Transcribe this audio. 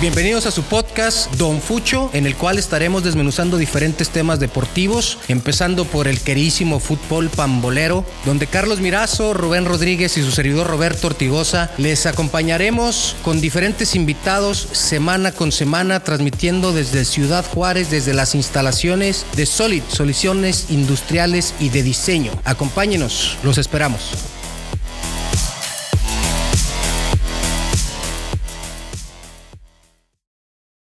Bienvenidos a su podcast Don Fucho, en el cual estaremos desmenuzando diferentes temas deportivos, empezando por el querísimo fútbol pambolero, donde Carlos Mirazo, Rubén Rodríguez y su servidor Roberto Ortigosa les acompañaremos con diferentes invitados semana con semana, transmitiendo desde Ciudad Juárez, desde las instalaciones de Solid, soluciones industriales y de diseño. Acompáñenos, los esperamos.